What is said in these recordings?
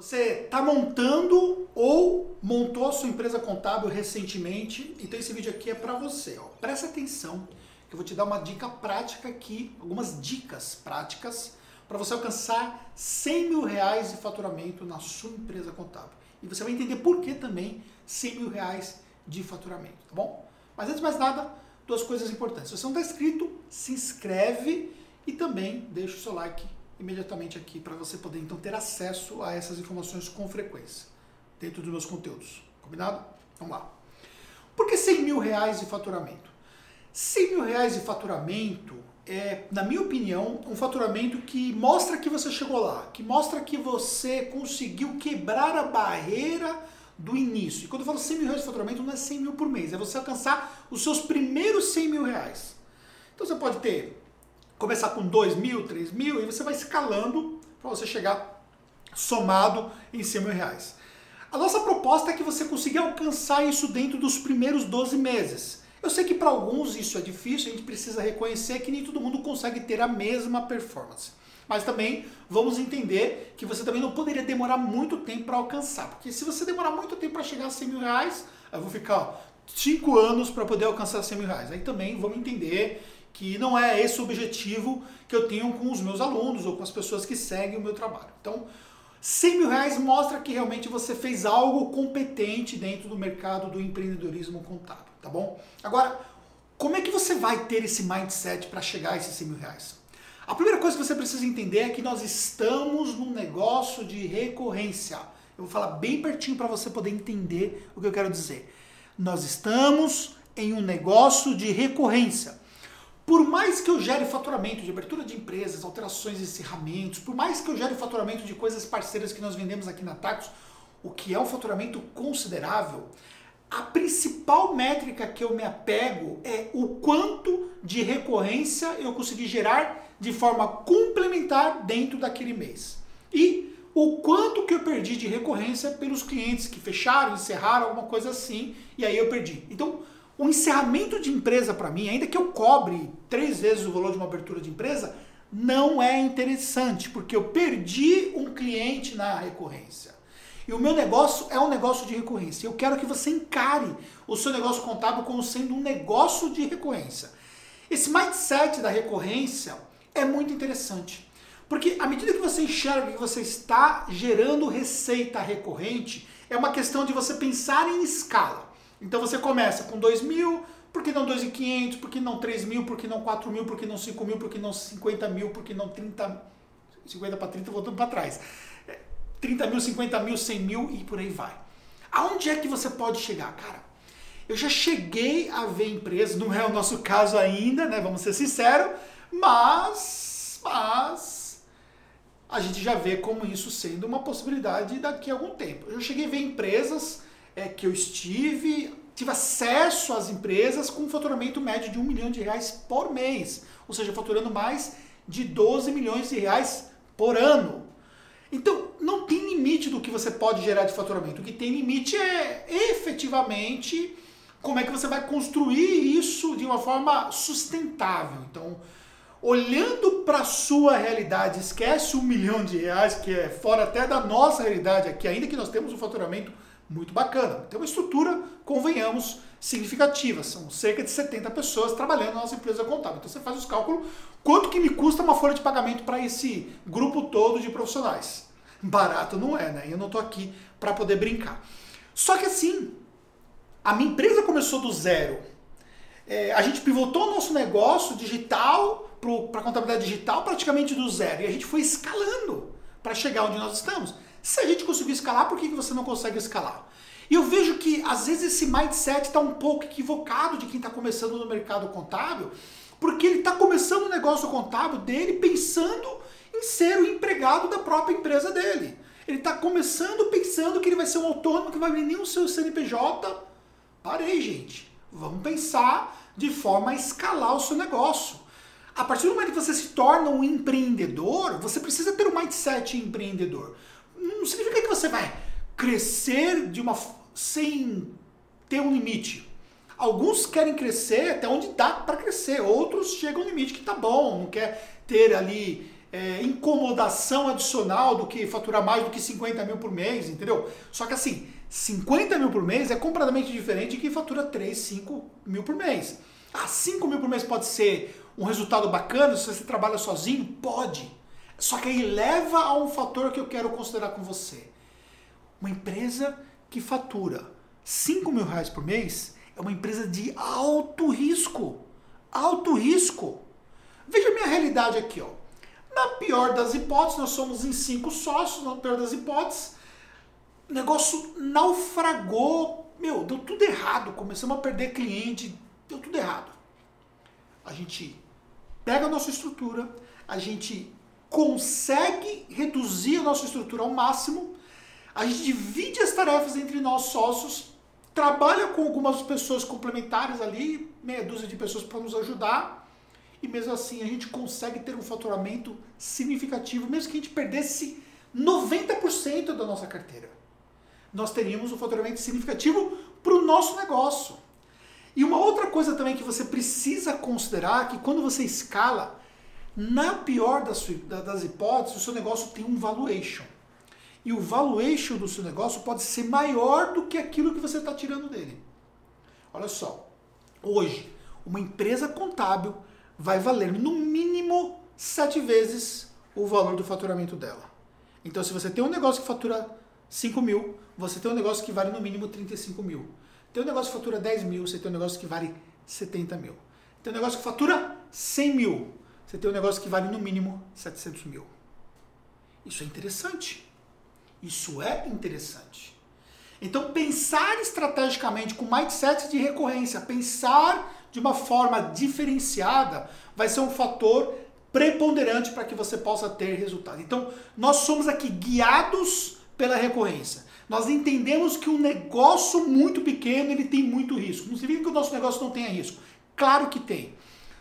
Você está montando ou montou a sua empresa contábil recentemente, então esse vídeo aqui é para você. Ó. Presta atenção que eu vou te dar uma dica prática aqui, algumas dicas práticas para você alcançar 100 mil reais de faturamento na sua empresa contábil. E você vai entender por que também 100 mil reais de faturamento, tá bom? Mas antes de mais nada, duas coisas importantes. Se você não está inscrito, se inscreve e também deixa o seu like imediatamente aqui para você poder então ter acesso a essas informações com frequência dentro dos meus conteúdos. Combinado? Vamos lá. Por que 100 mil reais de faturamento? 100 mil reais de faturamento é, na minha opinião, um faturamento que mostra que você chegou lá, que mostra que você conseguiu quebrar a barreira do início. E quando eu falo 100 mil reais de faturamento, não é 100 mil por mês, é você alcançar os seus primeiros 100 mil reais. Então você pode ter começar com 2 mil, 3 mil, e você vai escalando para você chegar somado em 100 mil reais. A nossa proposta é que você consiga alcançar isso dentro dos primeiros 12 meses. Eu sei que para alguns isso é difícil, a gente precisa reconhecer que nem todo mundo consegue ter a mesma performance. Mas também vamos entender que você também não poderia demorar muito tempo para alcançar. Porque se você demorar muito tempo para chegar a 100 mil reais, eu vou ficar 5 anos para poder alcançar 100 mil reais. Aí também vamos entender que não é esse o objetivo que eu tenho com os meus alunos ou com as pessoas que seguem o meu trabalho. Então, 100 mil reais mostra que realmente você fez algo competente dentro do mercado do empreendedorismo contábil, tá bom? Agora, como é que você vai ter esse mindset para chegar a esses 100 mil reais? A primeira coisa que você precisa entender é que nós estamos num negócio de recorrência. Eu vou falar bem pertinho para você poder entender o que eu quero dizer. Nós estamos em um negócio de recorrência. Por mais que eu gere faturamento de abertura de empresas, alterações de encerramentos, por mais que eu gere faturamento de coisas parceiras que nós vendemos aqui na Tacos, o que é um faturamento considerável, a principal métrica que eu me apego é o quanto de recorrência eu consegui gerar de forma complementar dentro daquele mês. E o quanto que eu perdi de recorrência pelos clientes que fecharam, encerraram, alguma coisa assim, e aí eu perdi. Então, o encerramento de empresa para mim, ainda que eu cobre três vezes o valor de uma abertura de empresa, não é interessante, porque eu perdi um cliente na recorrência. E o meu negócio é um negócio de recorrência. Eu quero que você encare o seu negócio contábil como sendo um negócio de recorrência. Esse mindset da recorrência é muito interessante. Porque à medida que você enxerga que você está gerando receita recorrente, é uma questão de você pensar em escala. Então você começa com 2 mil, por que não 2.500, por que não 3 mil, por que não 4 mil, por que não 5 mil, por que não 50 mil, por que não 30, 50 para 30, voltando para trás. 30 é, mil, 50 mil, 100 mil e por aí vai. Aonde é que você pode chegar, cara? Eu já cheguei a ver empresas, não é o nosso caso ainda, né? Vamos ser sinceros, mas, mas a gente já vê como isso sendo uma possibilidade daqui a algum tempo. Eu cheguei a ver empresas é, que eu estive, tive acesso às empresas com um faturamento médio de um milhão de reais por mês, ou seja, faturando mais de 12 milhões de reais por ano. Então, não tem limite do que você pode gerar de faturamento. O que tem limite é efetivamente como é que você vai construir isso de uma forma sustentável. Então, olhando para a sua realidade, esquece um milhão de reais, que é fora até da nossa realidade aqui, ainda que nós temos um faturamento muito bacana. Tem uma estrutura, convenhamos, significativa. São cerca de 70 pessoas trabalhando na nossa empresa contábil. Então você faz os cálculos, quanto que me custa uma folha de pagamento para esse grupo todo de profissionais. Barato não é, né? Eu não estou aqui para poder brincar. Só que assim, a minha empresa começou do zero. É, a gente pivotou o nosso negócio digital para contabilidade digital praticamente do zero. E a gente foi escalando para chegar onde nós estamos. Se a gente conseguiu escalar, por que você não consegue escalar? E eu vejo que às vezes esse mindset está um pouco equivocado de quem está começando no mercado contábil, porque ele está começando o negócio contábil dele pensando em ser o empregado da própria empresa dele. Ele está começando pensando que ele vai ser um autônomo que vai nem o seu CNPJ. Parei, gente. Vamos pensar de forma a escalar o seu negócio. A partir do momento que você se torna um empreendedor, você precisa ter um mindset empreendedor não significa que você vai crescer de uma sem ter um limite. Alguns querem crescer até onde dá para crescer, outros chegam ao limite que tá bom, não quer ter ali é, incomodação adicional do que faturar mais do que 50 mil por mês, entendeu? Só que assim, 50 mil por mês é completamente diferente de quem fatura 3, 5 mil por mês. Ah, 5 mil por mês pode ser um resultado bacana se você trabalha sozinho? Pode. Só que aí leva a um fator que eu quero considerar com você. Uma empresa que fatura 5 mil reais por mês é uma empresa de alto risco. Alto risco. Veja a minha realidade aqui, ó. Na pior das hipóteses, nós somos em cinco sócios, na pior das hipóteses, o negócio naufragou. Meu, deu tudo errado. Começamos a perder cliente, deu tudo errado. A gente pega a nossa estrutura, a gente consegue reduzir a nossa estrutura ao máximo, a gente divide as tarefas entre nós sócios, trabalha com algumas pessoas complementares ali, meia dúzia de pessoas para nos ajudar, e mesmo assim a gente consegue ter um faturamento significativo, mesmo que a gente perdesse 90% da nossa carteira. Nós teríamos um faturamento significativo para o nosso negócio. E uma outra coisa também que você precisa considerar que quando você escala, na pior das, das hipóteses, o seu negócio tem um valuation. E o valuation do seu negócio pode ser maior do que aquilo que você está tirando dele. Olha só, hoje, uma empresa contábil vai valer no mínimo sete vezes o valor do faturamento dela. Então, se você tem um negócio que fatura 5 mil, você tem um negócio que vale no mínimo 35 mil. Tem um negócio que fatura 10 mil, você tem um negócio que vale 70 mil. Tem um negócio que fatura 100 mil, você tem um negócio que vale no mínimo 700 mil. Isso é interessante. Isso é interessante. Então, pensar estrategicamente com mindset de recorrência, pensar de uma forma diferenciada, vai ser um fator preponderante para que você possa ter resultado. Então, nós somos aqui guiados pela recorrência. Nós entendemos que um negócio muito pequeno ele tem muito risco. Não significa que o nosso negócio não tenha risco. Claro que tem.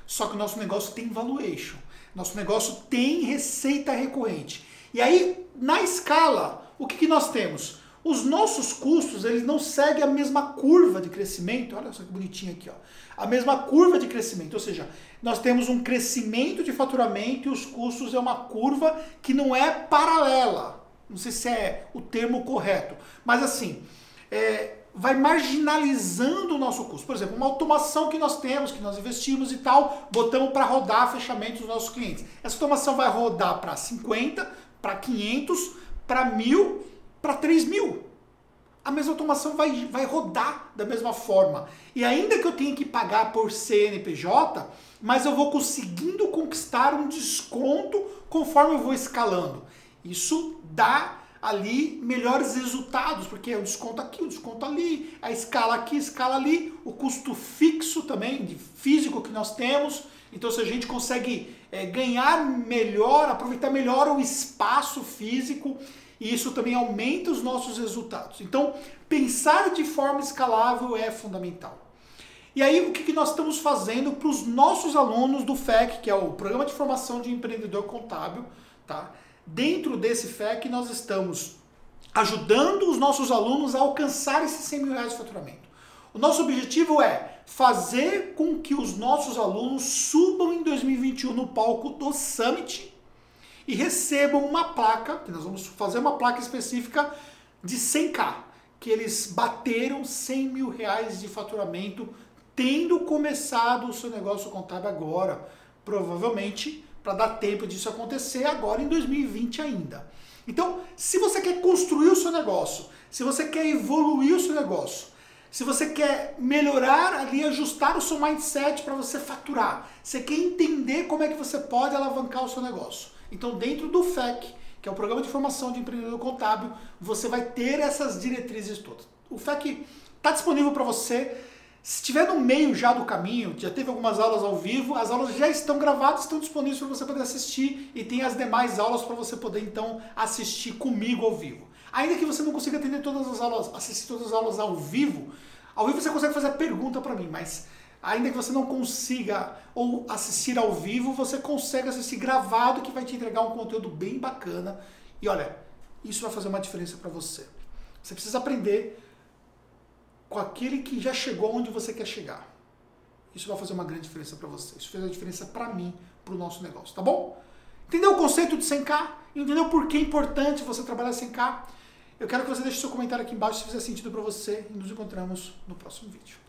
Só que o nosso negócio tem valuation. Nosso negócio tem receita recorrente. E aí, na escala, o que, que nós temos? Os nossos custos, eles não seguem a mesma curva de crescimento. Olha só que bonitinho aqui, ó. A mesma curva de crescimento, ou seja, nós temos um crescimento de faturamento e os custos é uma curva que não é paralela. Não sei se é o termo correto, mas assim, é, vai marginalizando o nosso custo. Por exemplo, uma automação que nós temos, que nós investimos e tal, botamos para rodar fechamento dos nossos clientes. Essa automação vai rodar para 50, para 500, para 1000 para 3 mil. A mesma automação vai, vai rodar da mesma forma. E ainda que eu tenha que pagar por CNPJ, mas eu vou conseguindo conquistar um desconto conforme eu vou escalando. Isso dá ali melhores resultados, porque o desconto aqui, o desconto ali, a escala aqui, a escala ali, o custo fixo também, de físico que nós temos. Então, se a gente consegue é, ganhar melhor, aproveitar melhor o espaço físico e isso também aumenta os nossos resultados. Então, pensar de forma escalável é fundamental. E aí, o que, que nós estamos fazendo para os nossos alunos do FEC, que é o Programa de Formação de Empreendedor Contábil, tá? Dentro desse FEC, nós estamos ajudando os nossos alunos a alcançar esses 100 mil reais de faturamento. O nosso objetivo é fazer com que os nossos alunos subam em 2021 no palco do Summit e recebam uma placa, que nós vamos fazer uma placa específica de 100k, que eles bateram 100 mil reais de faturamento, tendo começado o seu negócio contábil agora, provavelmente para dar tempo disso acontecer agora em 2020 ainda. Então, se você quer construir o seu negócio, se você quer evoluir o seu negócio, se você quer melhorar ali, ajustar o seu mindset para você faturar, você quer entender como é que você pode alavancar o seu negócio. Então, dentro do FEC, que é o Programa de Formação de Empreendedor Contábil, você vai ter essas diretrizes todas. O FEC está disponível para você. Se estiver no meio já do caminho, já teve algumas aulas ao vivo, as aulas já estão gravadas, estão disponíveis para você poder assistir e tem as demais aulas para você poder então assistir comigo ao vivo. Ainda que você não consiga atender todas as aulas, assistir todas as aulas ao vivo, ao vivo você consegue fazer a pergunta para mim, mas Ainda que você não consiga ou assistir ao vivo, você consegue assistir gravado que vai te entregar um conteúdo bem bacana. E olha, isso vai fazer uma diferença para você. Você precisa aprender com aquele que já chegou onde você quer chegar. Isso vai fazer uma grande diferença para você. Isso fez a diferença para mim, para o nosso negócio, tá bom? Entendeu o conceito de 100k? Entendeu por que é importante você trabalhar 100k? Eu quero que você deixe seu comentário aqui embaixo se fizer sentido para você e nos encontramos no próximo vídeo.